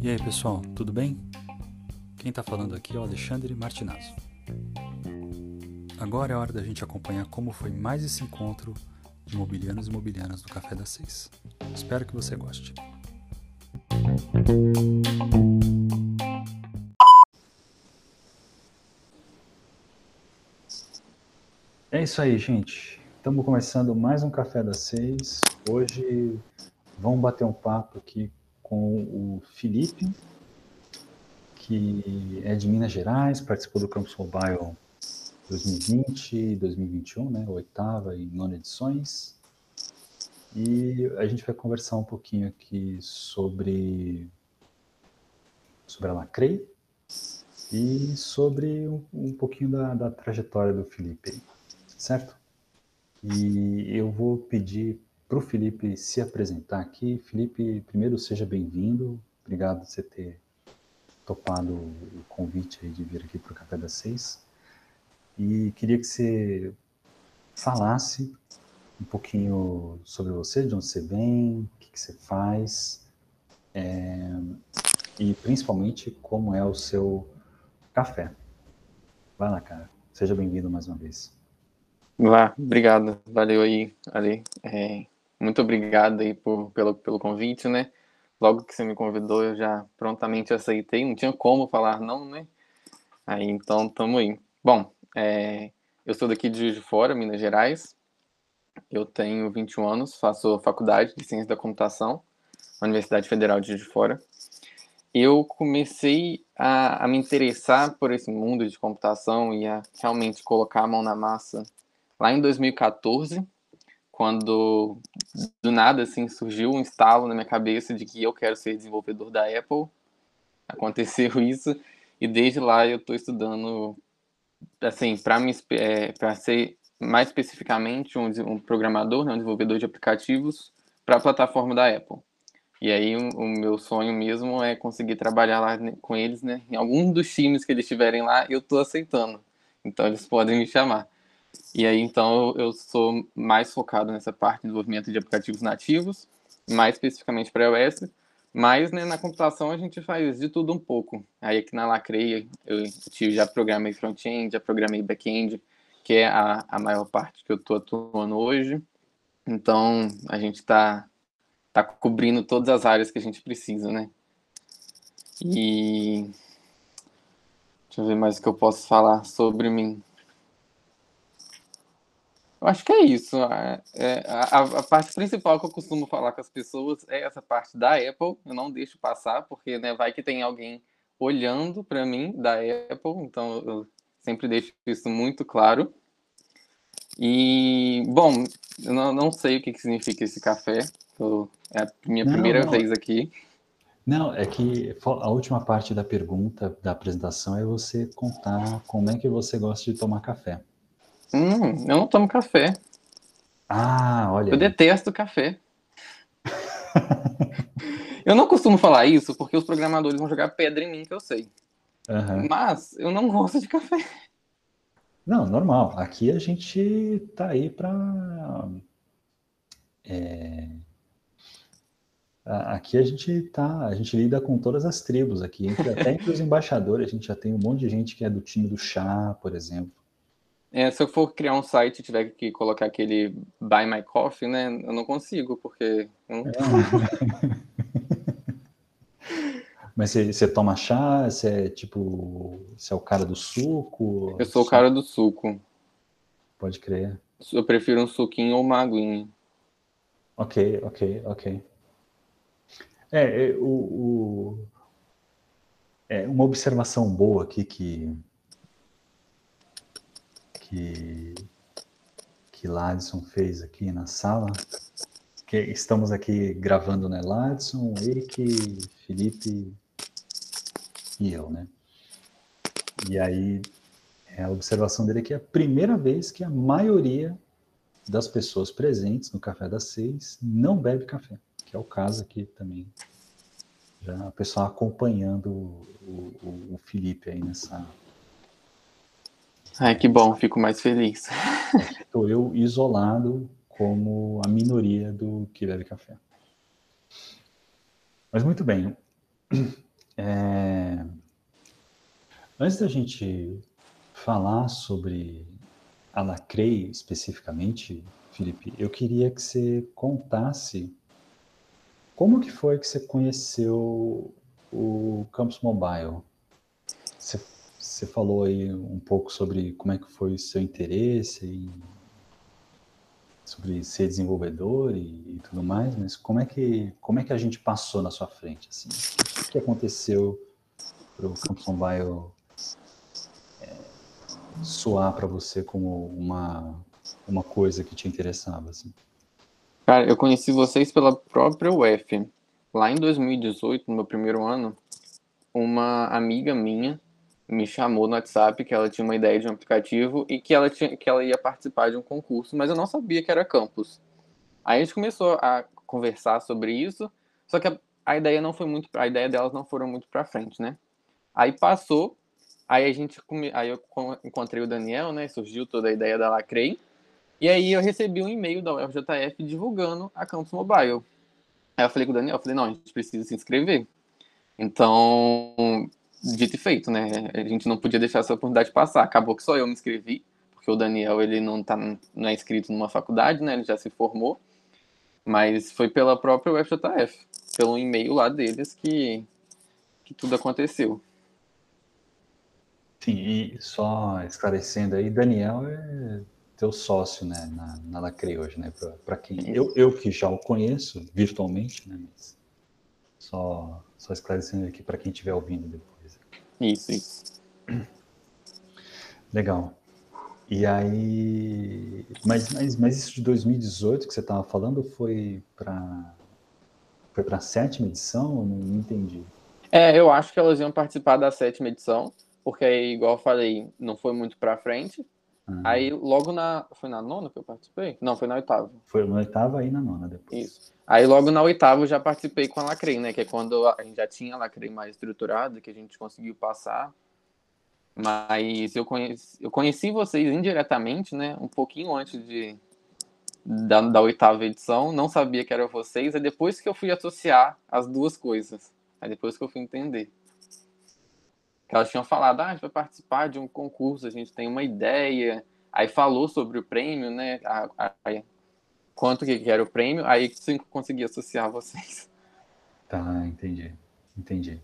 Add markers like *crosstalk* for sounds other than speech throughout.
E aí pessoal, tudo bem? Quem está falando aqui é o Alexandre Martinazzo. Agora é hora da gente acompanhar como foi mais esse encontro de imobiliários e imobiliárias do Café das Seis. Espero que você goste. É isso aí, gente. Estamos começando mais um Café das Seis. Hoje vamos bater um papo aqui com o Felipe, que é de Minas Gerais, participou do Campus Mobile 2020 e 2021, né? Oitava e nona edições. E a gente vai conversar um pouquinho aqui sobre, sobre a Lacrei e sobre um, um pouquinho da, da trajetória do Felipe, certo? E eu vou pedir para o Felipe se apresentar aqui. Felipe, primeiro seja bem-vindo. Obrigado por você ter topado o convite de vir aqui para o Café das Seis. E queria que você falasse um pouquinho sobre você, de onde você vem, o que, que você faz, é, e principalmente como é o seu café. Vai lá, cara. Seja bem-vindo mais uma vez. Vá, obrigado. Valeu aí, Ali. É, muito obrigado aí por, pelo, pelo convite, né? Logo que você me convidou, eu já prontamente aceitei. Não tinha como falar não, né? Aí, então, tamo aí. Bom, é, eu sou daqui de Juiz de Fora, Minas Gerais. Eu tenho 21 anos, faço faculdade de Ciência da Computação na Universidade Federal de Juiz de Fora. Eu comecei a, a me interessar por esse mundo de computação e a realmente colocar a mão na massa lá em 2014, quando do nada assim surgiu um estalo na minha cabeça de que eu quero ser desenvolvedor da Apple. Aconteceu *laughs* isso e desde lá eu estou estudando assim para me é, para ser mais especificamente um, um programador, né, um desenvolvedor de aplicativos para a plataforma da Apple. E aí o, o, meu sonho mesmo é conseguir trabalhar lá né, com eles, né? Em algum dos times que eles estiverem lá, eu estou aceitando. Então eles podem me chamar. E aí, então, eu sou mais focado nessa parte de desenvolvimento de aplicativos nativos, mais especificamente para iOS, mas né, na computação a gente faz de tudo um pouco. Aí aqui na Lacreia eu já programei front-end, já programei back-end, que é a, a maior parte que eu estou atuando hoje. Então, a gente está tá cobrindo todas as áreas que a gente precisa, né? E... Deixa eu ver mais o que eu posso falar sobre mim. Eu acho que é isso. É, é, a, a, parte principal que eu costumo falar com as pessoas é essa parte da Apple. Eu não deixo passar, porque né, vai que tem alguém olhando para mim da Apple, então eu sempre deixo isso muito claro. E, bom, eu não, não sei o que, que significa esse café. Eu, é a minha não, primeira não. vez aqui. Não, é que a última parte da pergunta, da apresentação, é você contar como é que você gosta de tomar café. Hum, eu não tomo café. Ah, olha. Eu detesto café. *laughs* eu não costumo falar isso porque os programadores vão jogar pedra em mim, que eu sei. Uhum. Mas eu não gosto de café. Não, normal. Aqui a gente tá aí para. É... Aqui a gente tá, a gente lida com todas as tribos aqui, entre, até entre os embaixadores, a gente já tem um monte de gente que é do time do chá, por exemplo. É, se eu for criar um site e tiver que colocar aquele Buy My Coffee, né? Eu não consigo, porque. Não... *laughs* Mas você, você, toma chá? Você é tipo. Você é o cara do suco? Eu sou o cara do suco. Pode crer. Eu prefiro um suquinho ou uma aguinha. Ok, ok, ok. É, é o, o, é uma observação boa aqui que que, que Ladson fez aqui na sala. Que estamos aqui gravando, né? Ladson, Eike, Felipe e eu, né? E aí, é a observação dele aqui é a primeira vez que a maioria das pessoas presentes no Café das Seis não bebe café, que é o caso aqui também. Já o pessoal acompanhando o, o, o Felipe aí nessa, Ai, que bom, fico mais feliz. *laughs* Estou eu isolado como a minoria do que bebe café. Mas muito bem. *clears throat* É... Antes da gente falar sobre a Lacrei especificamente, Felipe, eu queria que você contasse como que foi que você conheceu o Campus Mobile. Você, você falou aí um pouco sobre como é que foi o seu interesse em sobre ser desenvolvedor e, e, tudo mais, mas como é que como é que a gente passou na sua frente assim? O que aconteceu para o Campus Mobile é, soar para você como uma uma coisa que te interessava assim? Cara, eu conheci vocês pela própria UF. Lá em 2018, no meu primeiro ano, uma amiga minha me chamou no WhatsApp que ela tinha uma ideia de um aplicativo e que ela, tinha, que ela ia participar de um concurso, mas eu não sabia que era campus. Aí a gente começou a conversar sobre isso, só que a, a ideia não foi muito, a ideia delas não foram muito para frente, né? Aí passou, aí a gente, aí eu encontrei o Daniel, né? Surgiu toda a ideia da Lacrei, e aí eu recebi um e-mail da UFJF divulgando a Campus Mobile. Aí eu falei com o Daniel, eu falei, não, a gente precisa se inscrever. Então, dito e feito, né? A gente não podia deixar essa oportunidade passar. Acabou que só eu me inscrevi, porque o Daniel ele não tá não é inscrito numa faculdade, né? Ele já se formou, mas foi pela própria UFJF, pelo e-mail lá deles que que tudo aconteceu. Sim, e só esclarecendo aí, Daniel é teu sócio, né, na, na Lacre hoje, né? Para quem eu, eu que já o conheço virtualmente, né? Mas só só esclarecendo aqui para quem estiver ouvindo depois. Isso, isso. Legal. E aí. Mas, mas, mas isso de 2018 que você estava falando foi para foi para a sétima edição? Eu não entendi. É, eu acho que elas iam participar da sétima edição, porque aí, igual eu falei, não foi muito para frente. Ah. Aí logo na. Foi na nona que eu participei? Não, foi na oitava. Foi na oitava e na nona depois. Isso. Aí logo na oitava eu já participei com a Lacrei, né? Que é quando a gente já tinha a Lacrei mais estruturada, que a gente conseguiu passar. Mas eu conheci, eu conheci vocês indiretamente, né? Um pouquinho antes de, da, da oitava edição. Não sabia que eram vocês. É depois que eu fui associar as duas coisas. Aí depois que eu fui entender. Que elas tinham falado, ah, a gente vai participar de um concurso, a gente tem uma ideia. Aí falou sobre o prêmio, né? A, a, quanto que era o prêmio, aí consegui associar vocês. Tá, entendi. Entendi.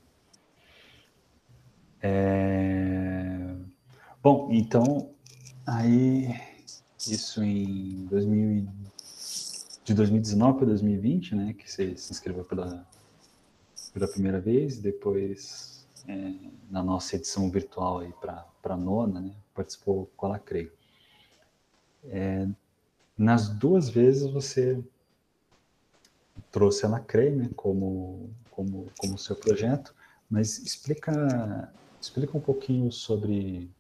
É... Bom, então, aí, isso em 2000, de 2019 para 2020, né, que você se inscreveu pela, pela primeira vez, depois é, na nossa edição virtual aí para a nona, né, participou com a Lacrei. É, nas duas vezes você trouxe a Lacrei né, como, como, como seu projeto, mas explica, explica um pouquinho sobre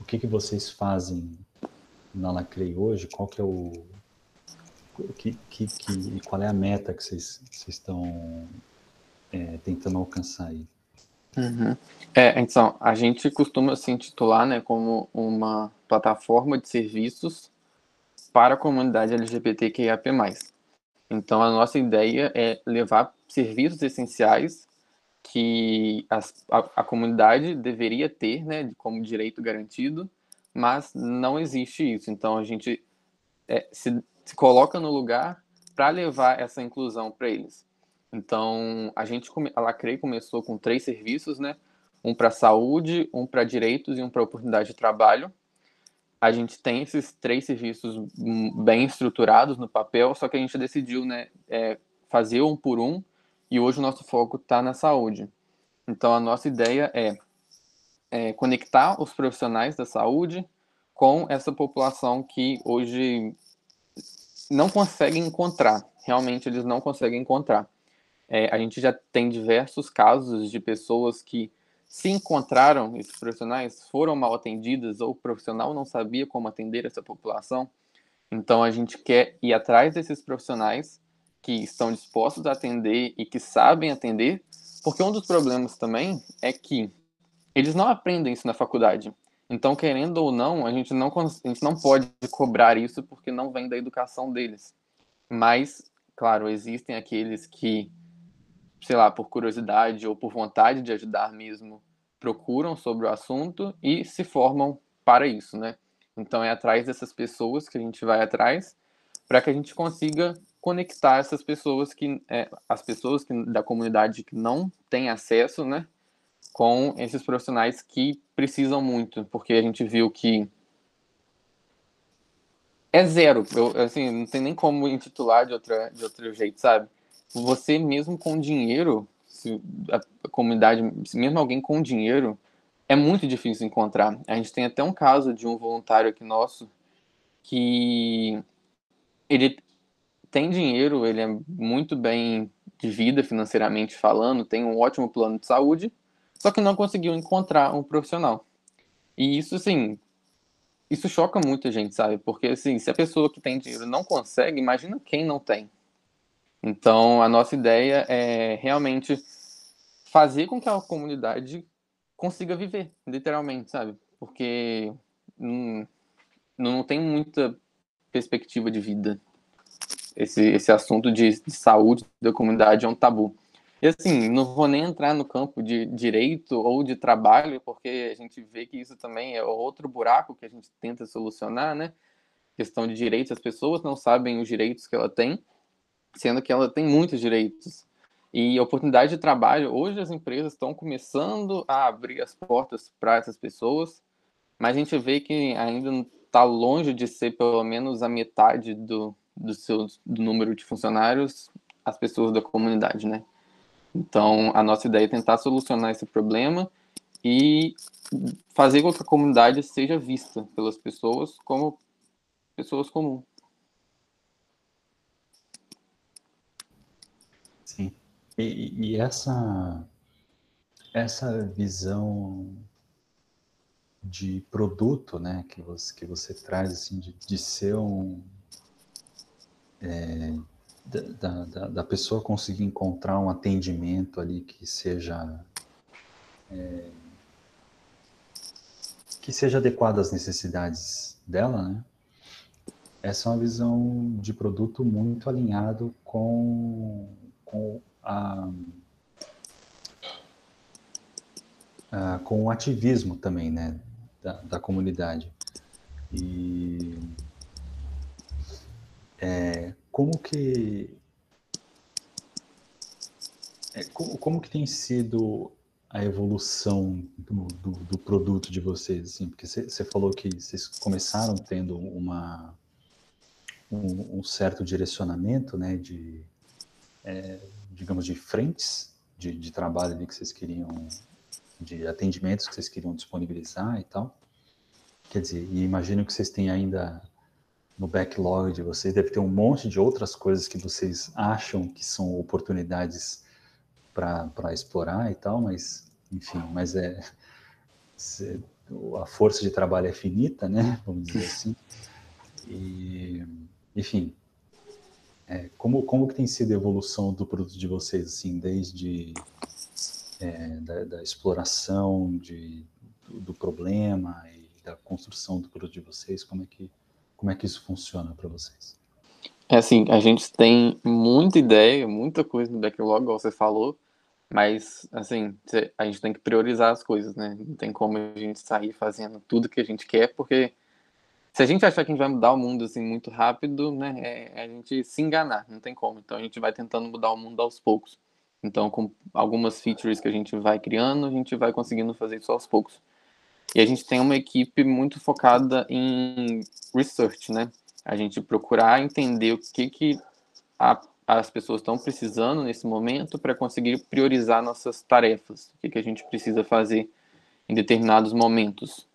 o que, que vocês fazem na Lacrei hoje, qual que é o que, que, que, qual é a meta que vocês, vocês estão é, tentando alcançar aí? Uhum. É, então, a gente costuma se intitular né, como uma plataforma de serviços para a comunidade LGBTQIAP+. Então, a nossa ideia é levar serviços essenciais que as, a, a, comunidade deveria ter, né, como direito garantido, mas não existe isso. Então, a gente é, se, se coloca no lugar para levar essa inclusão para eles. Então, a gente, a Lacrei começou com três serviços, né? Um para saúde, um para direitos e um para oportunidade de trabalho a gente tem esses três serviços bem estruturados no papel, só que a gente decidiu né, é, fazer um por um, e hoje o nosso foco está na saúde. Então, a nossa ideia é, é, conectar os profissionais da saúde com essa população que hoje não consegue encontrar, realmente eles não conseguem encontrar. É, a gente já tem diversos casos de pessoas que se encontraram esses profissionais, foram mal atendidas ou o profissional não sabia como atender essa população. Então a gente quer ir atrás desses profissionais que estão dispostos a atender e que sabem atender, porque um dos problemas também é que eles não aprendem isso na faculdade. Então, querendo ou não, a gente não, a gente não pode cobrar isso porque não vem da educação deles. Mas, claro, existem aqueles que, sei lá, por curiosidade ou por vontade de ajudar mesmo, procuram sobre o assunto e se formam para isso, né? Então, é atrás dessas pessoas que a gente vai atrás para que a gente consiga conectar essas pessoas que é, as pessoas que, da comunidade que não têm acesso, né, com esses profissionais que precisam muito, porque a gente viu que é zero, eu, assim, não tem nem como intitular de outra de outro jeito, sabe? Você mesmo com dinheiro, a comunidade, mesmo alguém com dinheiro, é muito difícil encontrar. A gente tem até um caso de um voluntário aqui nosso que ele tem dinheiro, ele é muito bem de vida financeiramente falando, tem um ótimo plano de saúde, só que não conseguiu encontrar um profissional. E isso, assim, isso choca muita gente, sabe? Porque, assim, se a pessoa que tem dinheiro não consegue, imagina quem não tem. Então, a nossa ideia é realmente fazer com que a comunidade consiga viver, literalmente, sabe? Porque não, não tem muita perspectiva de vida esse, esse assunto de, de saúde da comunidade é um tabu. E assim, não vou nem entrar no campo de direito ou de trabalho, porque a gente vê que isso também é outro buraco que a gente tenta solucionar, né? Questão de direitos, as pessoas não sabem os direitos que ela tem, sendo que ela tem muitos direitos. E oportunidade de trabalho, hoje as empresas estão começando a abrir as portas para essas pessoas, mas a gente vê que ainda está longe de ser pelo menos a metade do, do seu do número de funcionários as pessoas da comunidade, né? Então, a nossa ideia é tentar solucionar esse problema e fazer com que a comunidade seja vista pelas pessoas como pessoas comuns. Sim. E, e, essa essa visão de produto, né, que você que você traz assim de, de ser um é, da, da, da, pessoa conseguir encontrar um atendimento ali que seja é, que seja adequado às necessidades dela, né? Essa é uma visão de produto muito alinhado com, com a, a com o ativismo também, né, da, da comunidade. E é, como que é, como, como, que tem sido a evolução do, do, do produto de vocês? Assim? Porque você falou que vocês começaram tendo uma, um, um certo direcionamento, né, de, é, digamos, de frentes de, de trabalho ali que vocês queriam, de atendimentos que vocês queriam disponibilizar e tal. Quer dizer, e imagino que vocês têm ainda no backlog de vocês, deve ter um monte de outras coisas que vocês acham que são oportunidades para explorar e tal, mas, enfim, mas é, a força de trabalho é finita, né, vamos dizer assim, e, enfim, é, como, como que tem sido a evolução do produto de vocês, assim, desde é, da, da, exploração de, do, do problema e da construção do produto de vocês, como é que como é que isso funciona para vocês? É assim, a gente tem muita ideia, muita coisa no backlog, igual você falou, mas, assim, a gente tem que priorizar as coisas, né? Não tem como a gente sair fazendo tudo que a gente quer, porque se a gente achar que a gente vai mudar o mundo, assim, muito rápido, né? É a gente se enganar, não tem como. Então, a gente vai tentando mudar o mundo aos poucos. Então, com algumas features que a gente vai criando, a gente vai conseguindo fazer isso aos poucos. E a gente tem uma equipe muito focada em research, né? A gente procurar entender o que, que a, as pessoas estão precisando nesse momento para conseguir priorizar nossas tarefas, o que, que a gente precisa fazer em determinados momentos.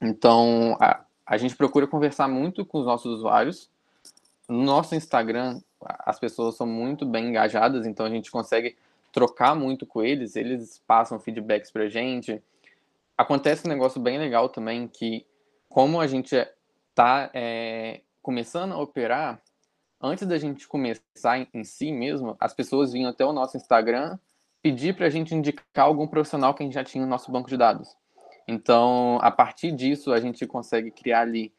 Então, a, a gente procura conversar muito com os nossos usuários. No nosso Instagram, as pessoas são muito bem engajadas, então a gente consegue trocar muito com eles, eles passam feedbacks para a gente, acontece um negócio bem legal também, que como a gente está é, começando a operar, antes da gente começar em, si mesmo, as pessoas vinham até o nosso Instagram pedir para a gente indicar algum profissional que a gente já tinha no nosso banco de dados. Então, a partir disso, a gente consegue criar ali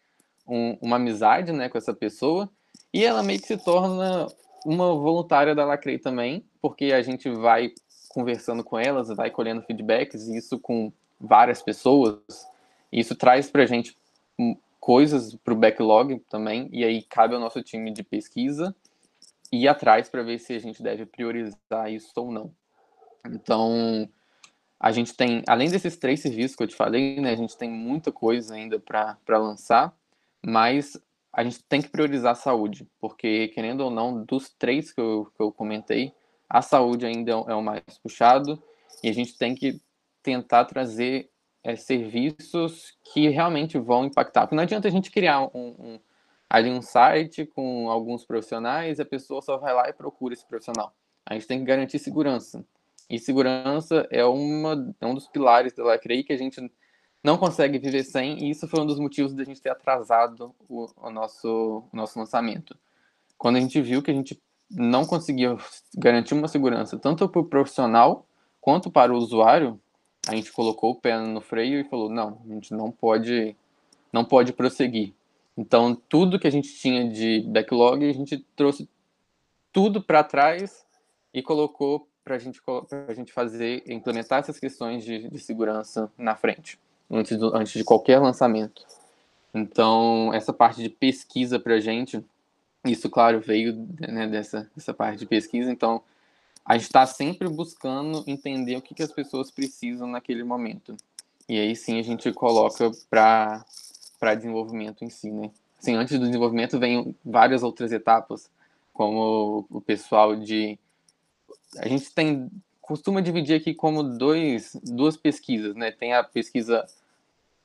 um, uma amizade né, com essa pessoa e ela meio que se torna uma voluntária da Lacrei também, porque a gente vai conversando com elas, vai colhendo feedbacks, e isso com várias pessoas, isso traz para a gente coisas para o backlog também, e aí cabe ao nosso time de pesquisa ir atrás para ver se a gente deve priorizar isso ou não. Então, a gente tem, além desses três serviços que eu te falei, né, a gente tem muita coisa ainda para lançar, mas a gente tem que priorizar a saúde, porque, querendo ou não, dos três que eu, que eu comentei, a saúde ainda é o mais puxado, e a gente tem que tentar trazer é, serviços que realmente vão impactar. Porque não adianta a gente criar um, um, ali um site com alguns profissionais a pessoa só vai lá e procura esse profissional. A gente tem que garantir segurança. E segurança é, uma, é um dos pilares da Lacrei que a gente não consegue viver sem, e isso foi um dos motivos da gente ter atrasado o, o nosso, o nosso lançamento. Quando a gente viu que a gente não conseguia garantir uma segurança tanto para o profissional quanto para o usuário, a gente colocou o pé no freio e falou: não, a gente não pode, não pode prosseguir. Então, tudo que a gente tinha de backlog, a gente trouxe tudo para trás e colocou para a gente fazer, implementar essas questões de, de segurança na frente antes, do, antes de qualquer lançamento. Então, essa parte de pesquisa para a gente, isso, claro, veio né, dessa, dessa parte de pesquisa. Então, a gente está sempre buscando entender o que, que as pessoas precisam naquele momento. E aí sim a gente coloca para desenvolvimento em si, né? Assim, antes do desenvolvimento vem várias outras etapas, como o pessoal de... A gente tem costuma dividir aqui como dois, duas pesquisas, né? Tem a pesquisa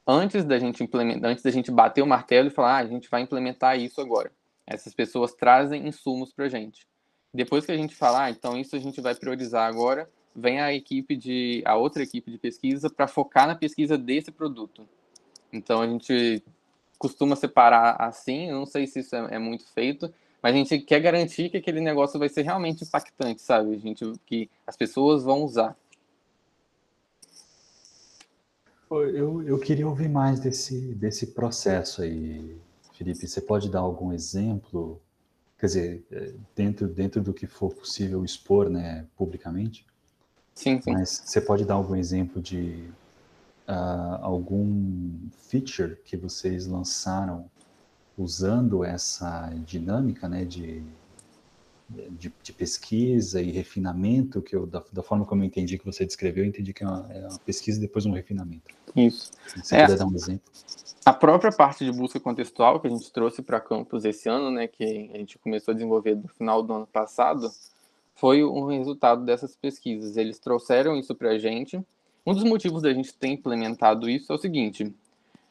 antes da gente implementar, antes da gente bater o martelo e falar, ah, a gente vai implementar isso agora. Essas pessoas trazem insumos para a gente. Depois que a gente falar, ah, então isso a gente vai priorizar agora, vem a equipe de a outra equipe de pesquisa para focar na pesquisa desse produto. Então a gente costuma separar assim, eu não sei se isso é, é muito feito, mas a gente quer garantir que aquele negócio vai ser realmente impactante, sabe? A gente, que as pessoas vão usar. Eu, eu queria ouvir mais desse, desse processo aí, Felipe. Você pode dar algum exemplo? Quer dizer, é, dentro, dentro do que for possível expor né, publicamente? Sim, sim. Mas você pode dar algum exemplo de uh, algum feature que vocês lançaram usando essa dinâmica né, de, de, de, pesquisa e refinamento, que eu, da, da, forma como eu entendi que você descreveu, eu entendi que é uma, é uma pesquisa e depois um refinamento. Isso. Se você é, puder dar um exemplo. A própria parte de busca contextual que a gente trouxe para campus esse ano, né, que a gente começou a desenvolver no final do ano passado, foi um resultado dessas pesquisas. Eles trouxeram isso para a gente. Um dos motivos da gente ter implementado isso é o seguinte: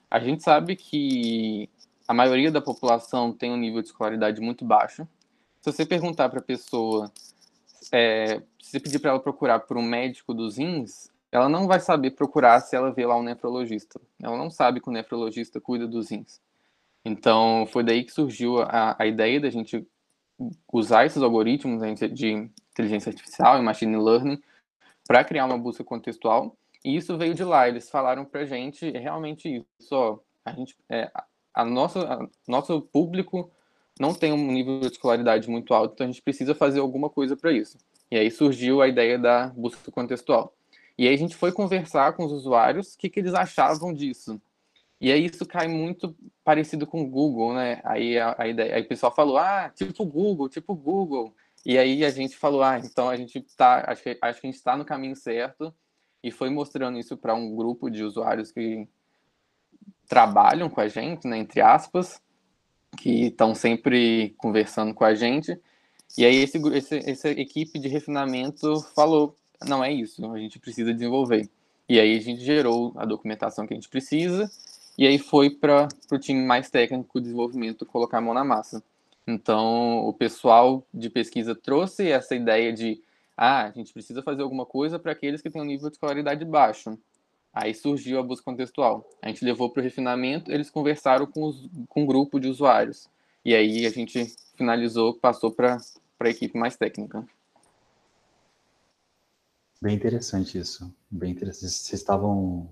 a gente sabe que a maioria da população tem um nível de escolaridade muito baixo. Se você perguntar para a pessoa, é, se pedir para ela procurar por um médico dos rins, ela não vai saber procurar se ela vê lá um nefrologista. Ela não sabe que o nefrologista cuida dos rins. Então, foi daí que surgiu a, a ideia da gente usar esses algoritmos né, de inteligência artificial e machine learning para criar uma busca contextual. E isso veio de lá. Eles falaram para a gente realmente isso. Ó, a gente, é, a nossa, a, nosso público não tem um nível de escolaridade muito alto, então a gente precisa fazer alguma coisa para isso. E aí surgiu a ideia da busca contextual. E aí a gente foi conversar com os usuários o que, que eles achavam disso. E aí isso cai muito parecido com o Google, né? Aí a, a ideia, aí o pessoal falou, ah, tipo Google, tipo Google. E aí a gente falou, ah, então a gente tá, acho que, acho que a gente está no caminho certo. E foi mostrando isso para um grupo de usuários que trabalham com a gente, né, entre aspas, que estão sempre conversando com a gente. E aí esse, esse, essa equipe de refinamento falou, não é isso, a gente precisa desenvolver. E aí a gente gerou a documentação que a gente precisa, e aí foi para o time mais técnico de desenvolvimento colocar a mão na massa. Então, o pessoal de pesquisa trouxe essa ideia de, ah, a gente precisa fazer alguma coisa para aqueles que têm um nível de escolaridade baixo. Aí surgiu a busca contextual. A gente levou para o refinamento, eles conversaram com, os, com um grupo de usuários. E aí a gente finalizou, passou para a equipe mais técnica. Bem interessante isso. Bem interessante. Vocês estavam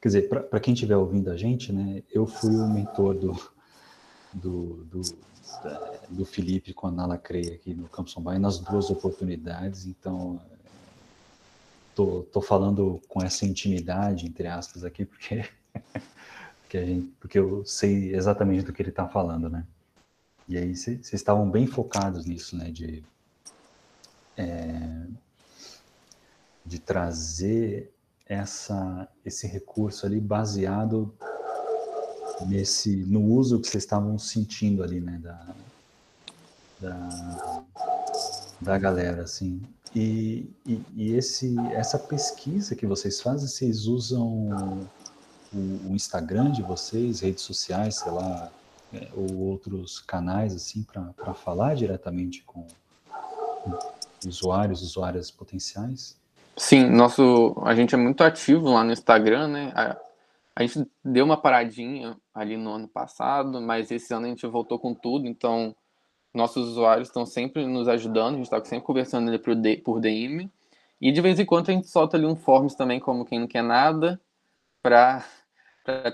quer dizer, para quem estiver ouvindo a gente, né, eu fui o mentor do, do, do, do Felipe com a Nala Creia aqui no Campus Bay nas duas oportunidades, então tô, tô falando com essa intimidade, entre aspas, aqui, porque, *laughs* porque, gente, porque eu sei exatamente do que ele está falando, né? E aí vocês estavam bem focados nisso, né? De, é, de trazer essa, esse recurso ali baseado nesse no uso que vocês estavam sentindo ali, né? Da, da, da galera, assim. E, e, e, esse, essa pesquisa que vocês fazem, vocês usam o, o Instagram de vocês, redes sociais, sei lá, é, ou outros canais assim para falar diretamente com usuários, usuárias potenciais? Sim, nosso, a gente é muito ativo lá no Instagram, né? A, a gente deu uma paradinha ali no ano passado, mas esse ano a gente voltou com tudo, então nossos usuários estão sempre nos ajudando, a gente está sempre conversando ali por, por DM. E de vez em quando a gente solta ali um forms também, como quem não quer nada, para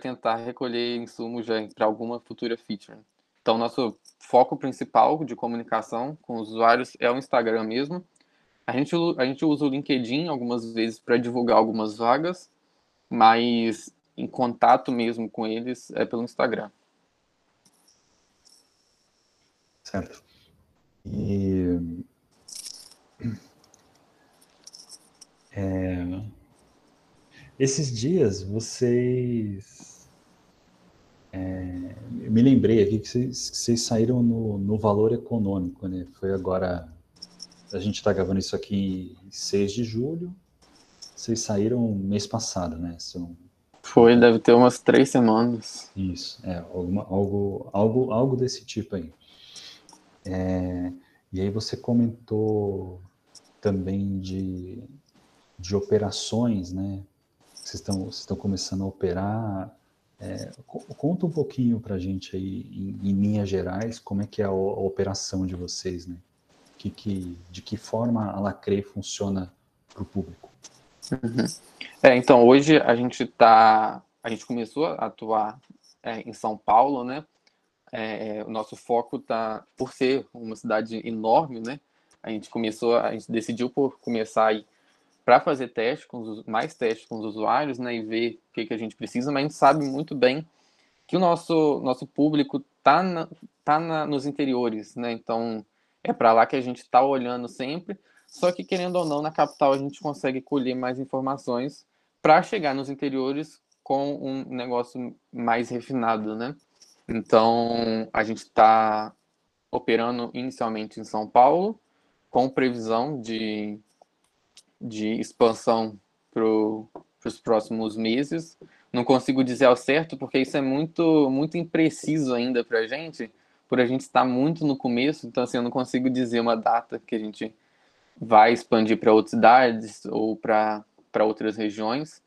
tentar recolher insumos para alguma futura feature. Então, nosso foco principal de comunicação com os usuários é o Instagram mesmo. A gente, a gente usa o LinkedIn algumas vezes para divulgar algumas vagas, mas em contato mesmo com eles é pelo Instagram. Certo. E é, esses dias vocês é, me lembrei aqui que vocês, que vocês saíram no, no, valor econômico, né? Foi agora a gente está gravando isso aqui em 6 de julho. Vocês saíram mês passado, né? São foi, deve ter umas três semanas. Isso, é, alguma, algo, algo, algo desse tipo aí. É, e aí você comentou também de, de operações, né? Vocês estão, vocês estão começando a operar. É, conta um pouquinho para a gente aí, em, em, linhas gerais, como é que é a, a operação de vocês, né? Que, que, de que forma a Lacrei funciona para o público? Uhum. É, então, hoje a gente está... A gente começou a atuar é, em São Paulo, né? É, o nosso foco está por ser uma cidade enorme, né? A gente começou, a gente decidiu por começar aí para fazer teste com os, mais testes com os usuários, né? E ver o que, que a gente precisa, mas a gente sabe muito bem que o nosso nosso público tá na, tá na, nos interiores, né? Então é para lá que a gente está olhando sempre. Só que querendo ou não, na capital a gente consegue colher mais informações para chegar nos interiores com um negócio mais refinado, né? Então, a gente está operando inicialmente em São Paulo, com previsão de, de expansão para os próximos meses. Não consigo dizer ao certo, porque isso é muito, muito impreciso ainda para a gente, por a gente estar muito no começo, então assim, eu não consigo dizer uma data que a gente vai expandir para outras cidades ou para outras regiões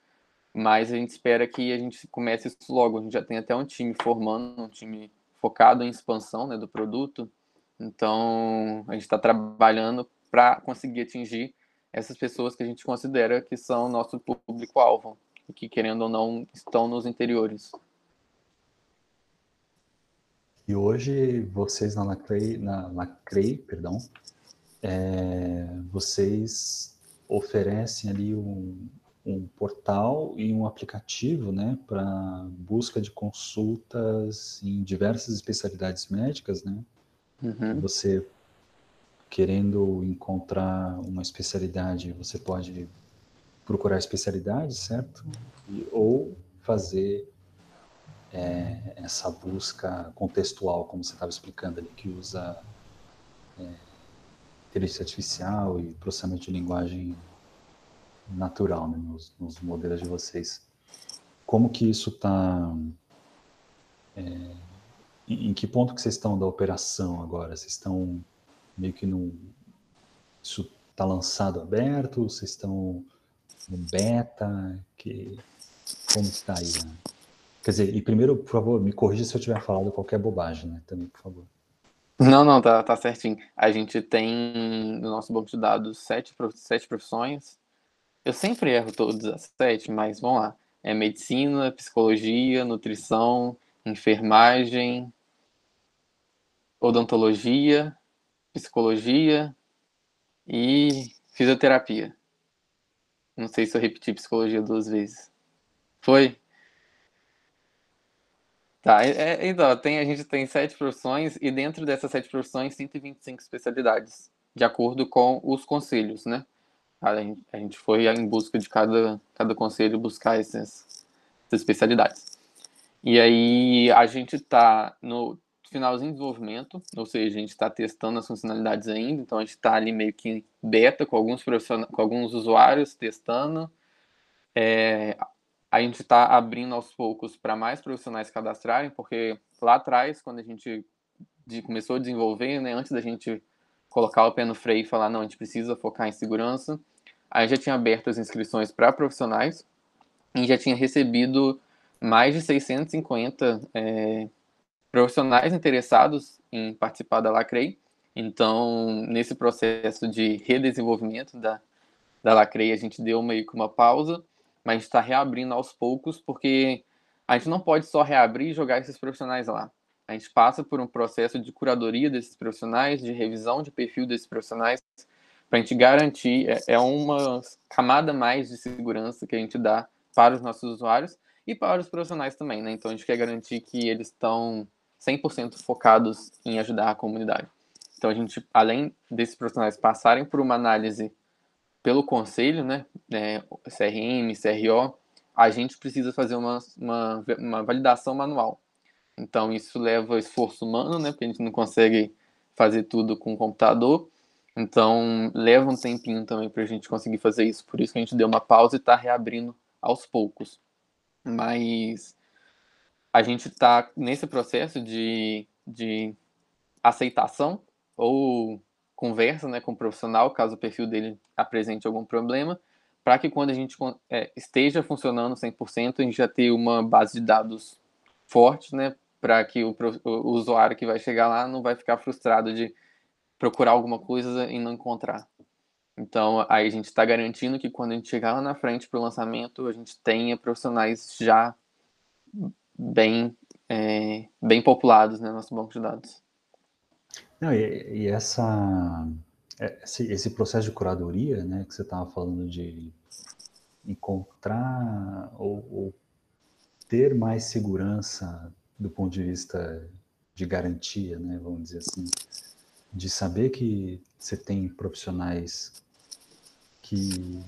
mas a gente espera que a gente comece isso logo. A gente já tem até um time formando, um time focado em expansão né, do produto. Então, a gente está trabalhando para conseguir atingir essas pessoas que a gente considera que são nosso público-alvo e que, querendo ou não, estão nos interiores. E hoje, vocês na Lacrei, na Lacrei perdão, é, vocês oferecem ali um, um portal e um aplicativo né, para busca de consultas em diversas especialidades médicas, né? Uhum. Você querendo encontrar uma especialidade, você pode procurar especialidade, certo? E, ou fazer é, essa busca contextual, como você estava explicando ali, que usa é, inteligência artificial e processamento de linguagem natural né, nos, nos, modelos de vocês. Como que isso está... É, em, em, que ponto que vocês estão da operação agora? Vocês estão meio que no... Isso está lançado aberto? Vocês estão no beta? Que, como está aí? Né? Quer dizer, e primeiro, por favor, me corrija se eu tiver falado qualquer bobagem, né? Também, por favor. Não, não, tá, tá certinho. A gente tem no nosso banco de dados sete, sete profissões, eu sempre erro todos as sete, mas vamos lá. é medicina, psicologia, nutrição, enfermagem, odontologia, psicologia e fisioterapia. Não sei se eu repeti psicologia duas vezes. Foi? Tá, é, é, então, tem, a gente tem sete profissões e dentro dessas sete profissões, 125 especialidades, de acordo com os conselhos, né? A gente, foi em busca de cada, cada conselho buscar essas, essas especialidades. E aí a gente está no finalzinho de desenvolvimento, ou seja, a gente está testando as funcionalidades ainda, então a gente está ali meio que beta com alguns com alguns usuários testando. É, a gente está abrindo aos poucos para mais profissionais cadastrarem, porque lá atrás, quando a gente de, começou a desenvolver, né, antes da gente colocar o pé no freio e falar, não, a gente precisa focar em segurança, a gente já tinha aberto as inscrições para profissionais e já tinha recebido mais de 650 é, profissionais interessados em participar da Lacrei. Então, nesse processo de redesenvolvimento da, da Lacrei, a gente deu meio que uma pausa mas está reabrindo aos poucos, porque a gente não pode só reabrir e jogar esses profissionais lá. A gente passa por um processo de curadoria desses profissionais, de revisão de perfil desses profissionais, para a gente garantir, é, é uma camada mais de segurança que a gente dá para os nossos usuários e para os profissionais também, né? Então a gente quer garantir que eles estão 100% focados em ajudar a comunidade. Então a gente, além desses profissionais passarem por uma análise pelo conselho, né, é, CRM, CRO, a gente precisa fazer uma, uma, uma validação manual. Então, isso leva esforço humano, né, porque a gente não consegue fazer tudo com o computador. Então, leva um tempinho também para a gente conseguir fazer isso. Por isso que a gente deu uma pausa e está reabrindo aos poucos. Mas a gente está nesse processo de, de aceitação ou conversa né, com o profissional, caso o perfil dele apresente algum problema, para que quando a gente é, esteja funcionando 100%, a gente já tenha uma base de dados forte, né, para que o, o, usuário que vai chegar lá não vai ficar frustrado de procurar alguma coisa e não encontrar. Então, aí a gente está garantindo que quando a gente chegar lá na frente para o lançamento, a gente tenha profissionais já bem, é, bem populados né, no nosso banco de dados. Não, e, e essa, é, esse, esse, processo de curadoria, né, que você estava falando de encontrar ou, ou, ter mais segurança do ponto de vista de garantia, né, vamos dizer assim, de saber que você tem profissionais que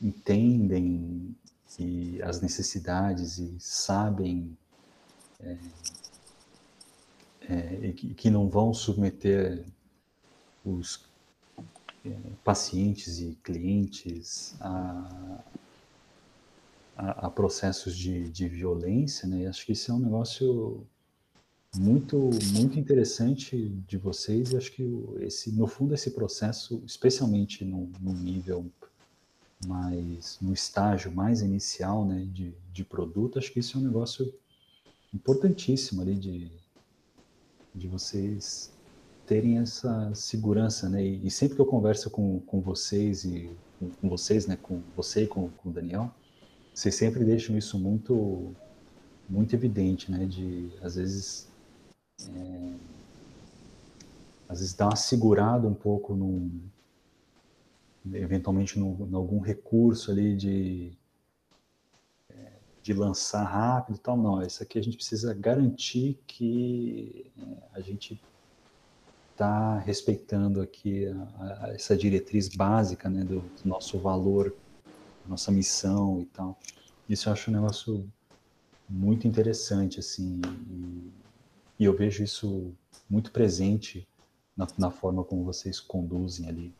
entendem e as necessidades e sabem é, é, que, que, não vão submeter os é, pacientes e clientes a, a, a processos de, de, violência, né? Acho que isso é um negócio muito muito interessante de vocês e acho que esse no fundo esse processo especialmente no, no nível mais no estágio mais inicial né de, de produto acho que isso é um negócio importantíssimo ali de de vocês terem essa segurança, né? E, e, sempre que eu converso com, com vocês e com, com vocês, né? Com você e com, com o Daniel, vocês sempre deixam isso muito muito evidente, né? De às vezes é, às vezes dar uma segurada um pouco num eventualmente em algum recurso ali de de lançar rápido e tal, não. Isso aqui a gente precisa garantir que é, a gente está respeitando aqui a, a, essa diretriz básica né, do, do, nosso valor, nossa missão e tal. Isso eu acho um negócio muito interessante, assim, e, e eu vejo isso muito presente na, na, forma como vocês conduzem ali,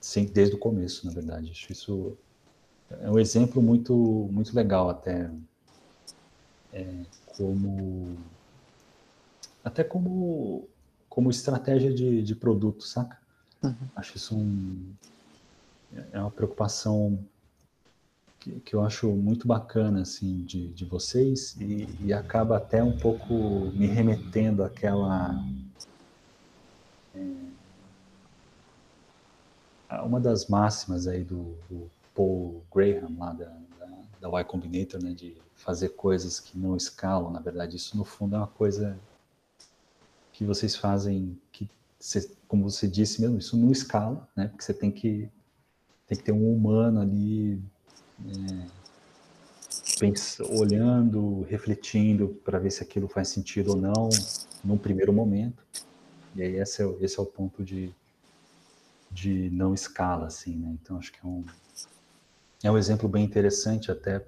sempre, desde o começo, na verdade. Acho isso é um exemplo muito, muito legal até é, como até como como estratégia de, de produto, saca? Uhum. Acho isso um, é uma preocupação que, eu acho muito bacana assim de, de vocês e, e acaba até um pouco me remetendo àquela é, uma das máximas aí do, do Paul Graham, lá da, da, da Y Combinator, né, de fazer coisas que não escalam, na verdade, isso no fundo é uma coisa que vocês fazem que, como você disse mesmo, isso não escala, né, porque você tem que, tem que ter um humano ali é, pensa, olhando, refletindo para ver se aquilo faz sentido ou não, num primeiro momento. E aí esse é, esse é o ponto de, de não escala, assim, né? Então acho que é um, é um exemplo bem interessante até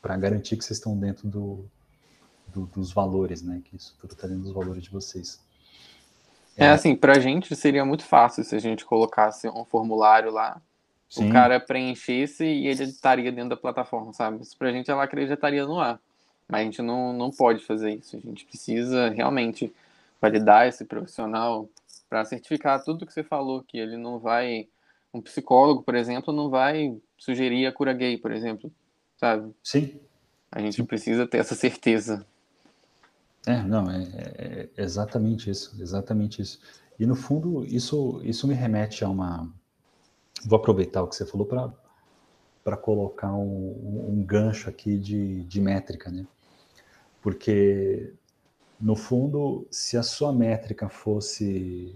para garantir que vocês estão dentro do, do, dos valores, né? Que isso tudo está dentro dos valores de vocês. É, é assim, para a gente seria muito fácil se a gente colocasse um formulário lá, Sim. o cara preenchesse e ele estaria dentro da plataforma, sabe? Isso para a gente, ela já estaria no ar. Mas a gente não, não pode fazer isso. A gente precisa realmente validar esse profissional para certificar tudo que você falou, que ele não vai. Um psicólogo, por exemplo, não vai sugerir a cura gay, por exemplo, sabe? Sim. A gente Sim. precisa ter essa certeza. É, não, é, é, exatamente isso, exatamente isso. E no fundo, isso, isso me remete a uma. Vou aproveitar o que você falou para colocar um, um, gancho aqui de, de métrica, né? Porque no fundo, se a sua métrica fosse.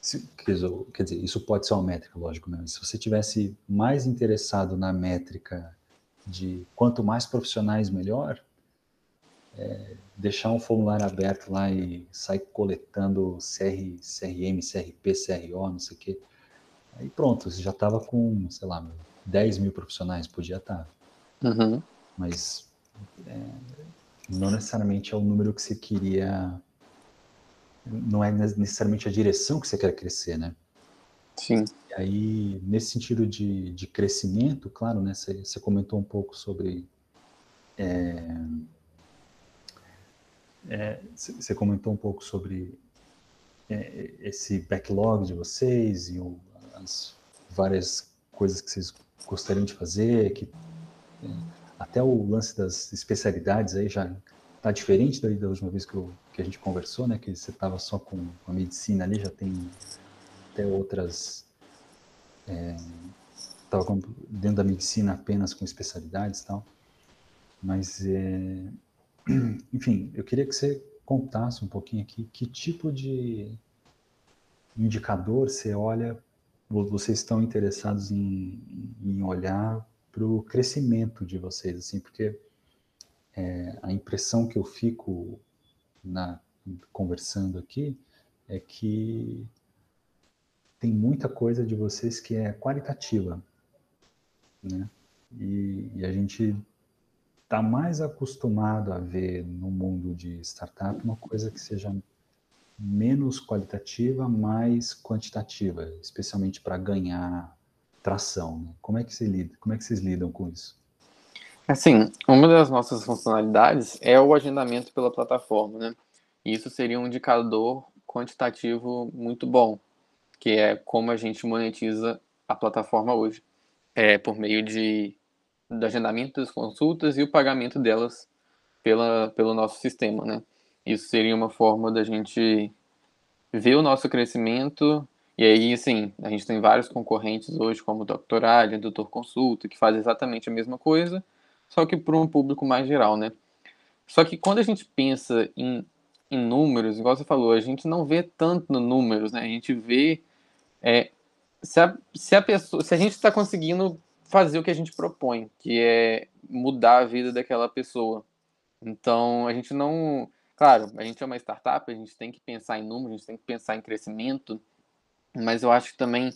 Se, quer, dizer, isso pode ser uma métrica, lógico, né? Se você tivesse mais interessado na métrica de quanto mais profissionais, melhor, é, deixar um formulário aberto lá e sair coletando CR, CRM, CRP, CRO, não sei o quê. Aí pronto, você já estava com, sei lá, 10 mil profissionais, podia estar. Uhum. Mas é, não necessariamente é o número que você queria, não é necessariamente a direção que você quer crescer, né? Sim. E aí, nesse sentido de, de crescimento, claro, né? Você, você comentou um pouco sobre. É, é, você comentou um pouco sobre é, esse backlog de vocês e o, as várias coisas que vocês gostariam de fazer, que é, até o lance das especialidades aí já está diferente da, da última vez que, eu, que, a gente conversou, né? Que você estava só com a medicina ali, já tem até outras. É, dentro da medicina apenas com especialidades e tal. Mas, é, *clears throat* enfim, eu queria que você contasse um pouquinho aqui que tipo de indicador você olha, vocês estão interessados em, em olhar para o crescimento de vocês, assim, porque é, a impressão que eu fico na, conversando aqui é que tem muita coisa de vocês que é qualitativa, né? E, e a gente está mais acostumado a ver no mundo de startup uma coisa que seja menos qualitativa, mais quantitativa, especialmente para ganhar tração. Né? Como é que você lida? Como é que vocês lidam com isso? Assim, uma das nossas funcionalidades é o agendamento pela plataforma, né? Isso seria um indicador quantitativo muito bom, que é como a gente monetiza a plataforma hoje, é por meio de do agendamento das consultas e o pagamento delas pela, pelo nosso sistema, né? Isso seria uma forma da gente ver o nosso crescimento e aí, assim, a gente tem vários concorrentes hoje, como o Dr. Alien, Dr. Consulta, que faz exatamente a mesma coisa, só que para um público mais geral, né? Só que quando a gente pensa em, em números, igual você falou, a gente não vê tanto no números, né? A gente vê é, se, a, se a pessoa, se a gente está conseguindo fazer o que a gente propõe, que é mudar a vida daquela pessoa. Então, a gente não, claro, a gente é uma startup, a gente tem que pensar em números, a gente tem que pensar em crescimento, mas eu acho que também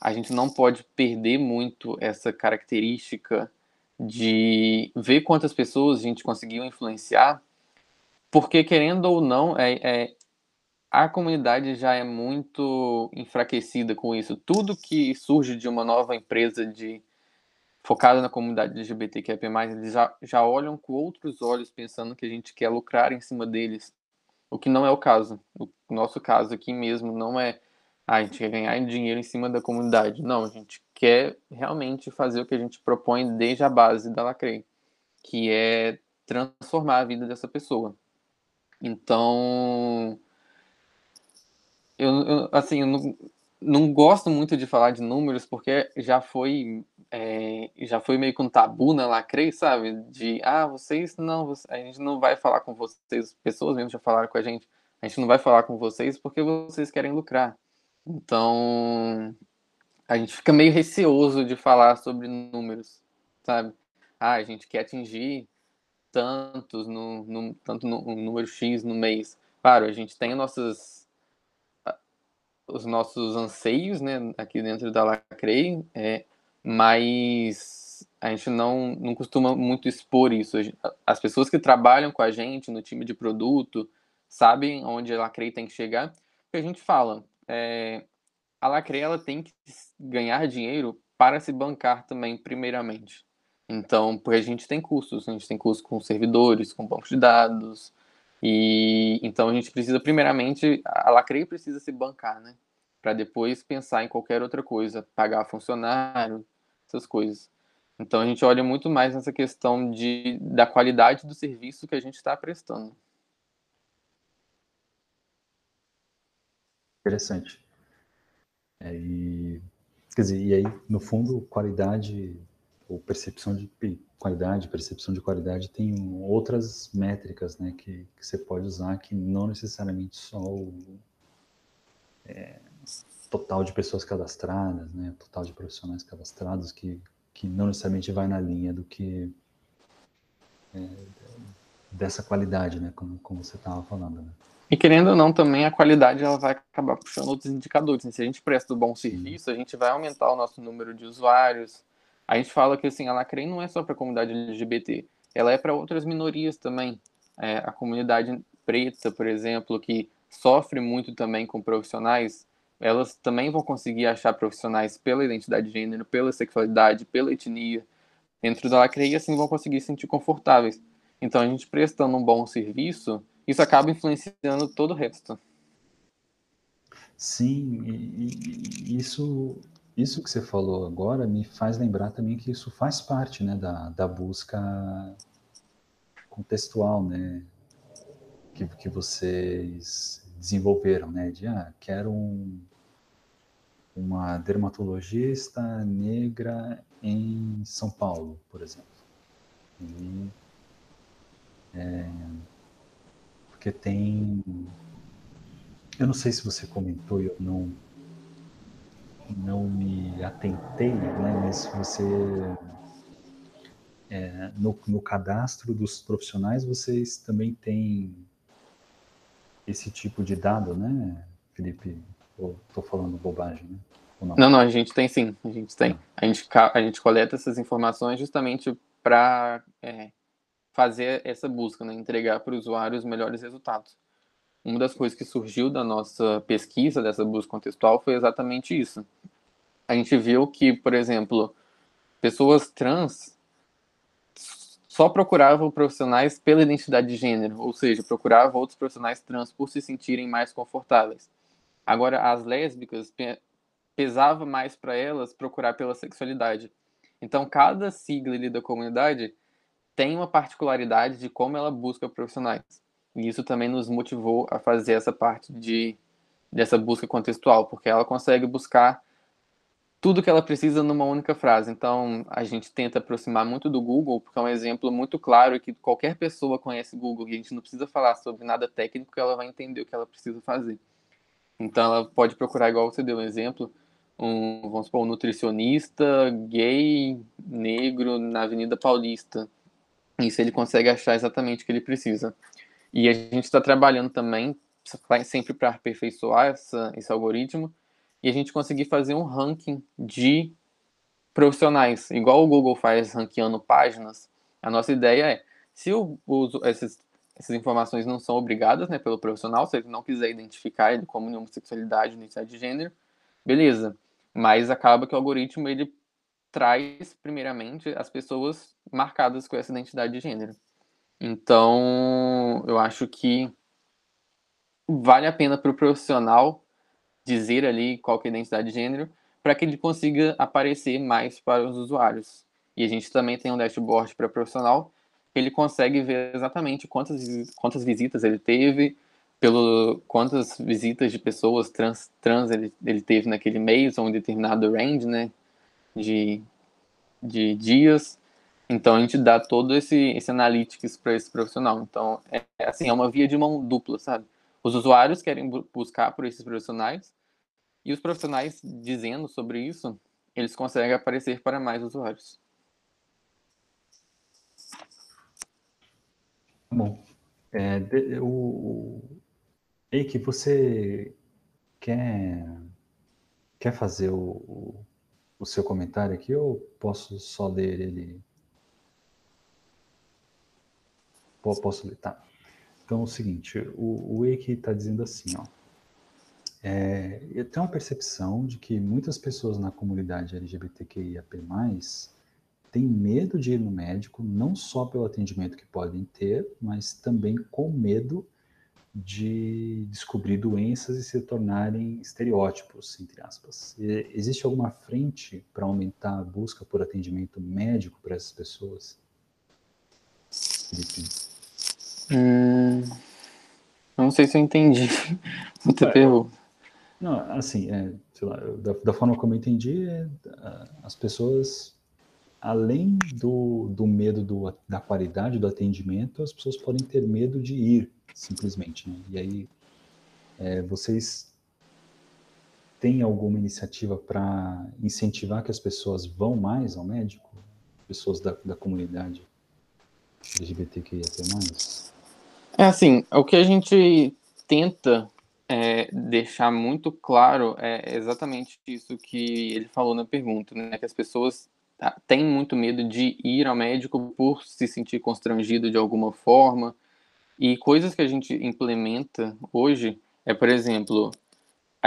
a gente não pode perder muito essa característica de ver quantas pessoas a gente conseguiu influenciar, porque querendo ou não, é, é, a comunidade já é muito enfraquecida com isso. Tudo que surge de uma nova empresa de focada na comunidade LGBTQIA+, eles já, já olham com outros olhos pensando que a gente quer lucrar em cima deles, o que não é o caso. O nosso caso aqui mesmo não é ah, a gente quer ganhar dinheiro em cima da comunidade. Não, a gente quer realmente fazer o que a gente propõe desde a base da Lacrei, que é transformar a vida dessa pessoa. Então, eu, eu assim, eu não, não gosto muito de falar de números porque já foi é, já foi meio que um tabu na Lacrei, sabe? De, ah, vocês não, a gente não vai falar com vocês, pessoas mesmo já falaram com a gente, a gente não vai falar com vocês porque vocês querem lucrar. Então, a gente fica meio receoso de falar sobre números, sabe? Ah, a gente quer atingir tantos no, no tanto no, no número X no mês. Claro, a gente tem nossas os nossos anseios, né, aqui dentro da Lacrei, é, mas a gente não, não costuma muito expor isso. As pessoas que trabalham com a gente no time de produto sabem onde a Lacrei tem que chegar, porque a gente fala, é, a Lacrei ela tem que ganhar dinheiro para se bancar também, primeiramente. Então, porque a gente tem custos, a gente tem custos com servidores, com bancos de dados, e então a gente precisa, primeiramente, a Lacrei precisa se bancar, né? Para depois pensar em qualquer outra coisa, pagar funcionário, essas coisas. Então a gente olha muito mais nessa questão de, da qualidade do serviço que a gente está prestando. Interessante. É, e, quer dizer, e aí, no fundo, qualidade ou percepção de qualidade, percepção de qualidade tem outras métricas, né, que, que você pode usar que não necessariamente só o é, total de pessoas cadastradas, né, total de profissionais cadastrados que, que não necessariamente vai na linha do que é, dessa qualidade, né, como, como você estava falando, né. E querendo ou não, também a qualidade ela vai acabar puxando outros indicadores. Né? Se a gente presta um bom serviço, a gente vai aumentar o nosso número de usuários, a gente fala que assim, a Lacrei não é só para a comunidade LGBT, ela é para outras minorias também. É, a comunidade preta, por exemplo, que sofre muito também com profissionais, elas também vão conseguir achar profissionais pela identidade de gênero, pela sexualidade, pela etnia, dentro da Lacrei, e assim vão conseguir se sentir confortáveis. Então, a gente prestando um bom serviço, isso acaba influenciando todo o resto. Sim, e, e isso isso que você falou agora me faz lembrar também que isso faz parte né, da, da busca contextual, né? Que, que vocês desenvolveram, né? De, ah, quero um, uma dermatologista negra em São Paulo, por exemplo. E, é, porque tem... Eu não sei se você comentou, eu não não me atentei, né, mas você é, no, no, cadastro dos profissionais vocês também têm esse tipo de dado, né, Felipe? Estou falando bobagem, né? Não? não? não, a gente tem sim, a gente tem. A gente, a gente coleta essas informações justamente para é, fazer essa busca, né, entregar para o usuário os melhores resultados. Uma das coisas que surgiu da nossa pesquisa, dessa busca contextual, foi exatamente isso. A gente viu que, por exemplo, pessoas trans só procuravam profissionais pela identidade de gênero, ou seja, procuravam outros profissionais trans por se sentirem mais confortáveis. Agora, as lésbicas pesava mais para elas procurar pela sexualidade. Então, cada sigla ali da comunidade tem uma particularidade de como ela busca profissionais. E isso também nos motivou a fazer essa parte de dessa busca contextual, porque ela consegue buscar tudo que ela precisa numa única frase. Então, a gente tenta aproximar muito do Google, porque é um exemplo muito claro que qualquer pessoa conhece Google e a gente não precisa falar sobre nada técnico que ela vai entender o que ela precisa fazer. Então, ela pode procurar, igual você deu um exemplo, um, vamos supor, um nutricionista gay, negro, na Avenida Paulista. Isso ele consegue achar exatamente o que ele precisa. E a gente está trabalhando também, sempre para aperfeiçoar essa, esse algoritmo, e a gente conseguir fazer um ranking de profissionais, igual o Google faz ranqueando páginas. A nossa ideia é, se o, o, esses, essas informações não são obrigadas né, pelo profissional, se ele não quiser identificar ele como homossexualidade, identidade de gênero, beleza. Mas acaba que o algoritmo ele traz primeiramente as pessoas marcadas com essa identidade de gênero. Então, eu acho que vale a pena para o profissional dizer ali qual é a identidade de gênero para que ele consiga aparecer mais para os usuários. E a gente também tem um dashboard para profissional que ele consegue ver exatamente quantas, quantas visitas ele teve, pelo quantas visitas de pessoas trans, trans ele, ele teve naquele mês ou um determinado range, né, de de dias. Então a gente dá todo esse, esse analytics para esse profissional. Então é assim, é uma via de mão dupla, sabe? Os usuários querem buscar por esses profissionais e os profissionais dizendo sobre isso, eles conseguem aparecer para mais usuários. Bom, é, de, o, Eike, você quer, quer fazer o, o, o seu comentário aqui ou posso só ler ele? Posso ler, tá. Então é o seguinte, o, o Eike está dizendo assim, ó. É, eu tenho uma percepção de que muitas pessoas na comunidade LGBTQIAP+, têm medo de ir no médico, não só pelo atendimento que podem ter, mas também com medo de descobrir doenças e se tornarem estereótipos, entre aspas. E existe alguma frente para aumentar a busca por atendimento médico para essas pessoas? Felipe. Hum, não sei se eu entendi *laughs* muita é, pergunta. Não, assim, é, lá, da, da, forma como eu entendi, é, as pessoas, além do, do medo do, da qualidade do atendimento, as pessoas podem ter medo de ir simplesmente. Né? E aí, é, vocês têm alguma iniciativa para incentivar que as pessoas vão mais ao médico? Pessoas da, da comunidade LGBTQIA+. É assim, o que a gente tenta é, deixar muito claro é exatamente isso que ele falou na pergunta, né? Que as pessoas tá, têm muito medo de ir ao médico por se sentir constrangido de alguma forma, e coisas que a gente implementa hoje é, por exemplo,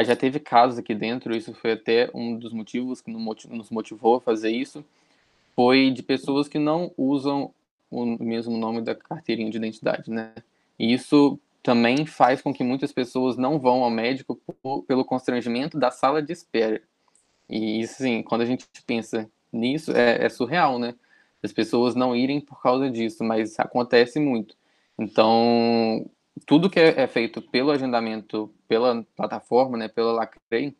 já teve casos aqui dentro, isso foi até um dos motivos que nos motivou a fazer isso, foi de pessoas que não usam o mesmo nome da carteirinha de identidade, né? E isso também faz com que muitas pessoas não vão ao médico pelo constrangimento da sala de espera. E isso, sim, quando a gente pensa nisso, é, é surreal, né? As pessoas não irem por causa disso, mas acontece muito. Então, tudo que é, é feito pelo agendamento, pela plataforma, né, pela Lacrei,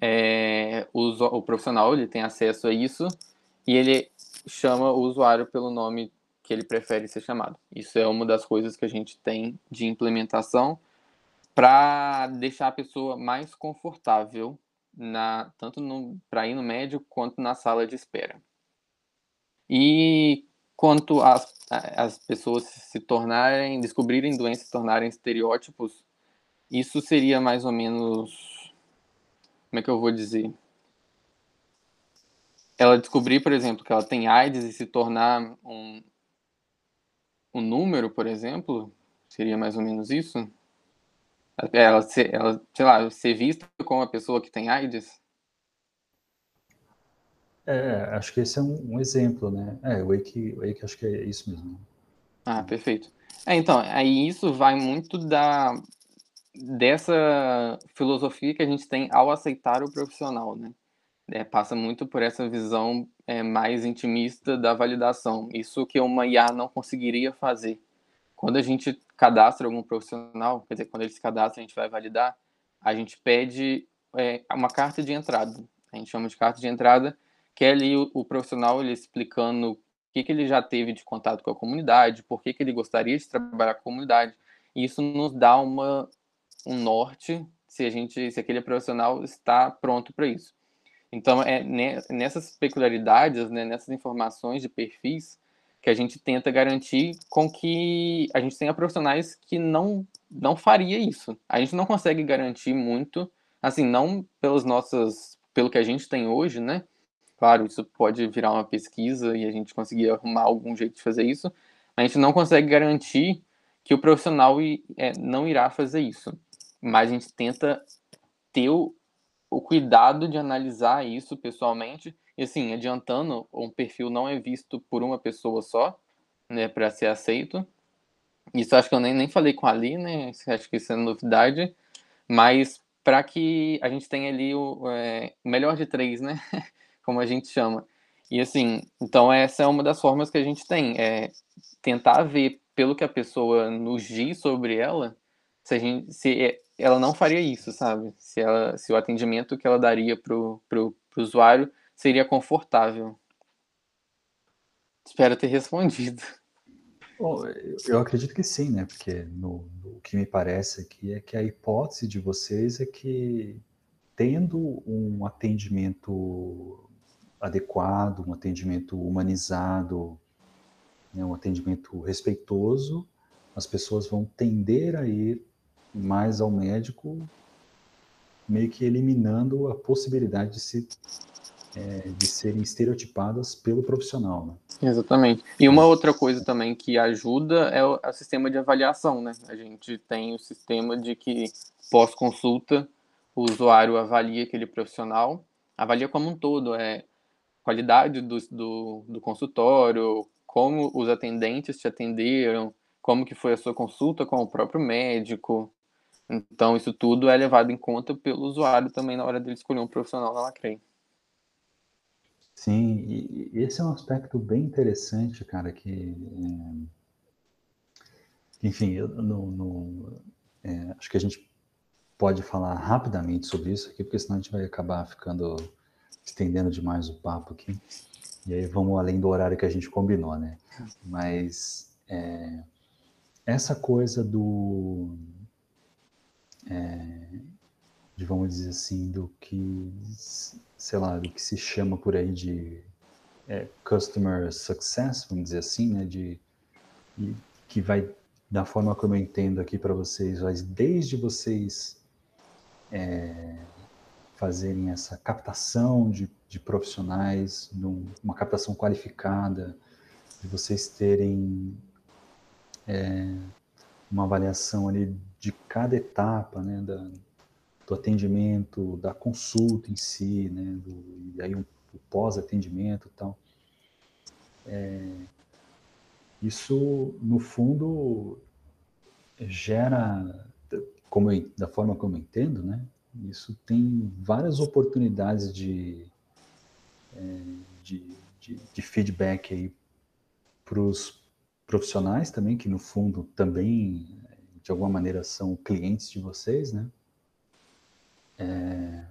é, o, o, profissional ele tem acesso a isso e ele chama o usuário pelo nome que ele prefere ser chamado. Isso é uma das coisas que a gente tem de implementação para deixar a pessoa mais confortável na tanto para ir no médico quanto na sala de espera. E quanto às, as pessoas se tornarem, descobrirem doenças, se tornarem estereótipos, isso seria mais ou menos, como é que eu vou dizer? Ela descobrir, por exemplo, que ela tem AIDS e se tornar um, um número, por exemplo, seria mais ou menos isso? Ela, ser, ela, sei lá, ser vista como uma pessoa que tem AIDS? É, acho que esse é um, um exemplo, né? É, o Wake, o Wake acho que é isso mesmo. Ah, perfeito. É, então, aí isso vai muito da dessa filosofia que a gente tem ao aceitar o profissional, né? É, passa muito por essa visão é, mais intimista da validação. Isso que uma IA não conseguiria fazer. Quando a gente cadastra algum profissional, quer dizer, quando ele se cadastra, a gente vai validar, a gente pede é, uma carta de entrada. A gente chama de carta de entrada, que é ali o, o profissional ele explicando o que, que ele já teve de contato com a comunidade, por que, que ele gostaria de trabalhar com a comunidade. E isso nos dá uma, um norte se a gente, se aquele profissional está pronto para isso. Então é nessas peculiaridades, né, nessas informações de perfis que a gente tenta garantir com que a gente tenha profissionais que não não faria isso. A gente não consegue garantir muito, assim, não pelas nossas, pelo que a gente tem hoje, né? Claro, isso pode virar uma pesquisa e a gente conseguir arrumar algum jeito de fazer isso. A gente não consegue garantir que o profissional é, não irá fazer isso. Mas a gente tenta ter o, o cuidado de analisar isso pessoalmente. E assim, adiantando, um perfil não é visto por uma pessoa só, né, para ser aceito. Isso acho que eu nem, nem falei com a Ali, né? Acho que isso é novidade. Mas para que a gente tenha ali o é, melhor de três, né? *laughs* como a gente chama. E assim, então essa é uma das formas que a gente tem, é tentar ver pelo que a pessoa nos diz sobre ela, se, a gente, se ela não faria isso, sabe? Se, ela, se o atendimento que ela daria pro, pro, pro usuário seria confortável. Espero ter respondido. Bom, eu acredito que sim, né? Porque no, o que me parece aqui é que a hipótese de vocês é que tendo um atendimento adequado, um atendimento humanizado, né, um atendimento respeitoso, as pessoas vão tender a ir mais ao médico, meio que eliminando a possibilidade de se é, de serem estereotipadas pelo profissional. Né? Exatamente. E uma outra coisa também que ajuda é o, é o sistema de avaliação, né? A gente tem o sistema de que pós-consulta o usuário avalia aquele profissional, avalia como um todo, é qualidade do, do, do consultório, como os atendentes te atenderam, como que foi a sua consulta com o próprio médico. Então, isso tudo é levado em conta pelo usuário também na hora dele escolher um profissional na Lacrei. Sim, e esse é um aspecto bem interessante, cara, que, é, enfim, no, no é, acho que a gente pode falar rapidamente sobre isso aqui, porque senão a gente vai acabar ficando estendendo demais o papo aqui. E aí vamos além do horário que a gente combinou, né? Mas é, essa coisa do é, vamos dizer assim do que sei lá, do que se chama por aí de é, customer success, vamos dizer assim, né, de, de que vai da forma como eu entendo aqui para vocês, mas desde vocês é, fazerem essa captação de, de profissionais, num, uma captação qualificada, de vocês terem é, uma avaliação ali de cada etapa, né, da, do atendimento, da consulta em si, né, do, e aí o, o pós-atendimento e tal. É, isso, no fundo, gera, como eu, da forma como eu entendo, né, isso tem várias oportunidades de, é, de, de, de feedback aí para os profissionais também, que no fundo também, de alguma maneira, são clientes de vocês, né? É,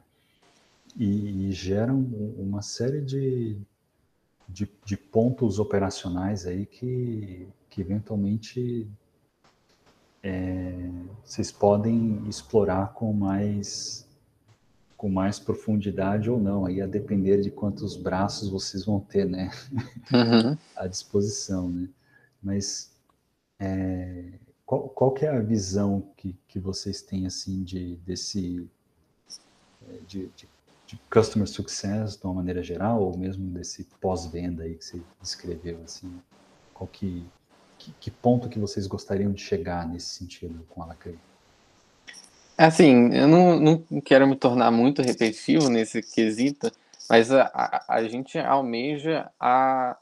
e, e, geram uma série de, de, de, pontos operacionais aí que, que eventualmente é, vocês podem explorar com mais com mais profundidade ou não, aí a depender de quantos braços vocês vão ter, né, uhum. *laughs* à disposição, né. Mas é, qual, qual que é a visão que, que vocês têm assim de desse de, de, de customer success de uma maneira geral, ou mesmo desse pós-venda aí que você descreveu, assim, qual que, que, que, ponto que vocês gostariam de chegar nesse sentido com a Lacrei? Assim, eu não, não quero me tornar muito repetitivo nesse quesito, mas a, a, a gente almeja a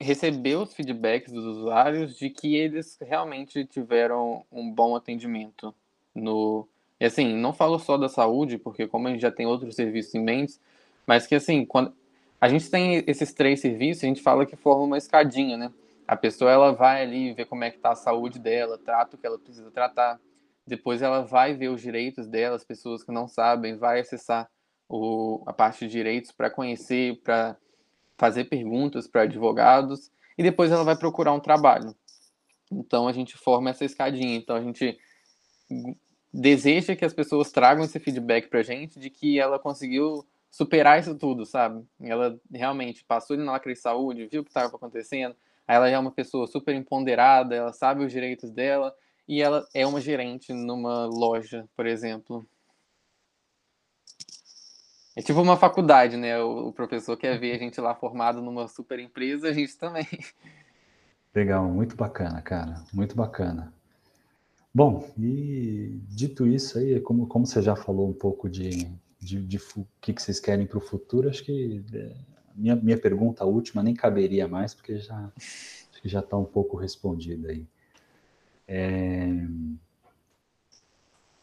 receber os feedbacks dos usuários de que eles realmente tiveram um bom atendimento no, e assim, não falo só da saúde, porque como a gente já tem outros serviços em mente, mas que assim, quando a gente tem esses três serviços, a gente fala que forma uma escadinha, né? A pessoa ela vai ali ver como é que tá a saúde dela, trata o que ela precisa tratar. Depois ela vai ver os direitos dela, as pessoas que não sabem, vai acessar o, a parte de direitos para conhecer, para fazer perguntas para advogados e depois ela vai procurar um trabalho. Então a gente forma essa escadinha. Então a gente deseja que as pessoas tragam esse feedback pra gente de que ela conseguiu superar isso tudo, sabe? Ela realmente passou ali na Lacre Saúde, viu o que estava acontecendo, aí ela é uma pessoa super empoderada, ela sabe os direitos dela, e ela é uma gerente numa loja, por exemplo. É tipo uma faculdade, né? O, professor quer ver a gente lá formado numa super empresa, a gente também. Legal, muito bacana, cara, muito bacana. Bom, e dito isso aí, como, como você já falou um pouco de, de, de que, que vocês querem para o futuro, acho que é, minha, minha pergunta última nem caberia mais, porque já já está um pouco respondida aí. É...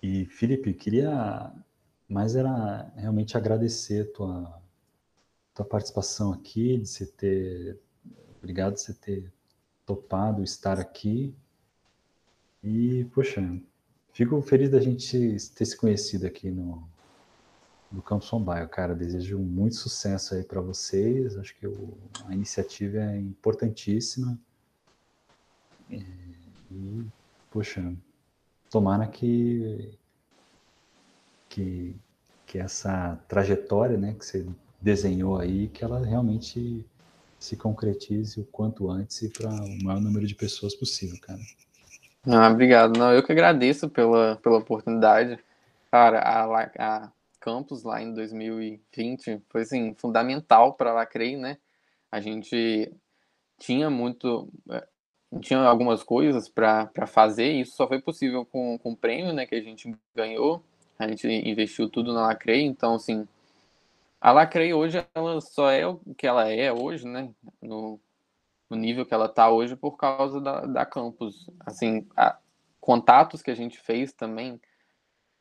E Felipe, queria mais era realmente agradecer tua tua participação aqui, de você ter obrigado de você ter topado estar aqui e, poxa, fico feliz da gente ter se conhecido aqui no, do Campus Mobile. Cara, desejo muito sucesso aí para vocês. Acho que o, a iniciativa é importantíssima. E, e, poxa, tomara que, que, que essa trajetória né, que você desenhou aí, que ela realmente se concretize o quanto antes e para o maior número de pessoas possível, cara. Ah, obrigado. Não, eu que agradeço pela, pela oportunidade. Cara, a, a Campus lá em 2020 foi assim, fundamental para a Lacrei, né? A gente tinha muito. Eh, tinha algumas coisas para fazer, e isso só foi possível com, com o prêmio né, que a gente ganhou. A gente investiu tudo na Lacrei, então, assim, a Lacrei hoje ela só é o que ela é hoje, né? No, no nível que ela está hoje por causa da, da campus. Assim, a, contatos que a gente fez também.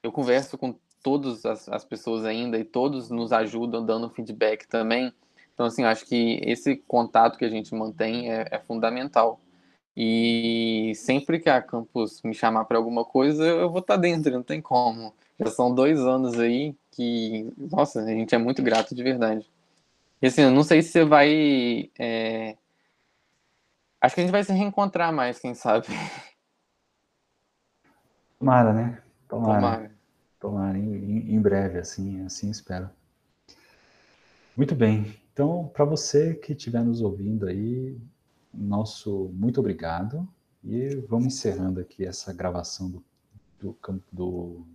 Eu converso com todas as, as, pessoas ainda e todos nos ajudam dando feedback também. Então, assim, acho que esse contato que a gente mantém é, é fundamental. E sempre que a campus me chamar para alguma coisa, eu vou estar tá dentro, não tem como. Já são dois anos aí que, nossa, a gente é muito grato de verdade. E assim, eu não sei se você vai. É... Acho que a gente vai se reencontrar mais, quem sabe. Tomara, né? Tomara. Tomara. Tomara, em, em breve, assim, assim espero. Muito bem. Então, para você que estiver nos ouvindo aí, nosso muito obrigado. E vamos encerrando aqui essa gravação do, do, do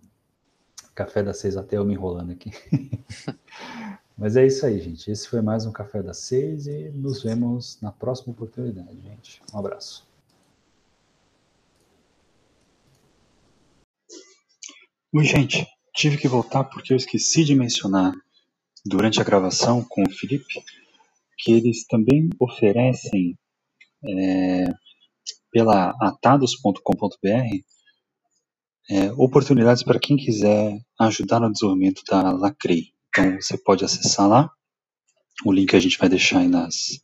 Café das Seis, até eu me enrolando aqui. *laughs* Mas é isso aí, gente. Esse foi mais um Café das Seis e nos vemos na próxima oportunidade, gente. Um abraço. Oi, gente. Tive que voltar porque eu esqueci de mencionar durante a gravação com o Felipe que eles também oferecem é, pela atados.com.br é, oportunidades para quem quiser ajudar no desenvolvimento da Lacrei. Então você pode acessar lá, o link a gente vai deixar aí nas,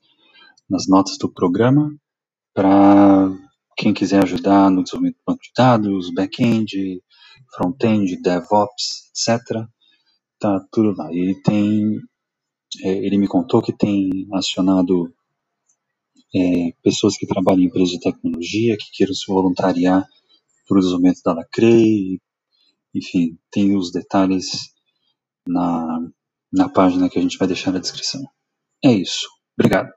nas notas do programa, para quem quiser ajudar no desenvolvimento do banco de dados, back-end, front-end, DevOps, etc. Tá tudo lá. Ele tem, é, ele me contou que tem acionado é, pessoas que trabalham em empresas de tecnologia, que queiram se voluntariar para o desenvolvimento da Lacrei, enfim, tem os detalhes na, na página que a gente vai deixar na descrição. É isso. Obrigado.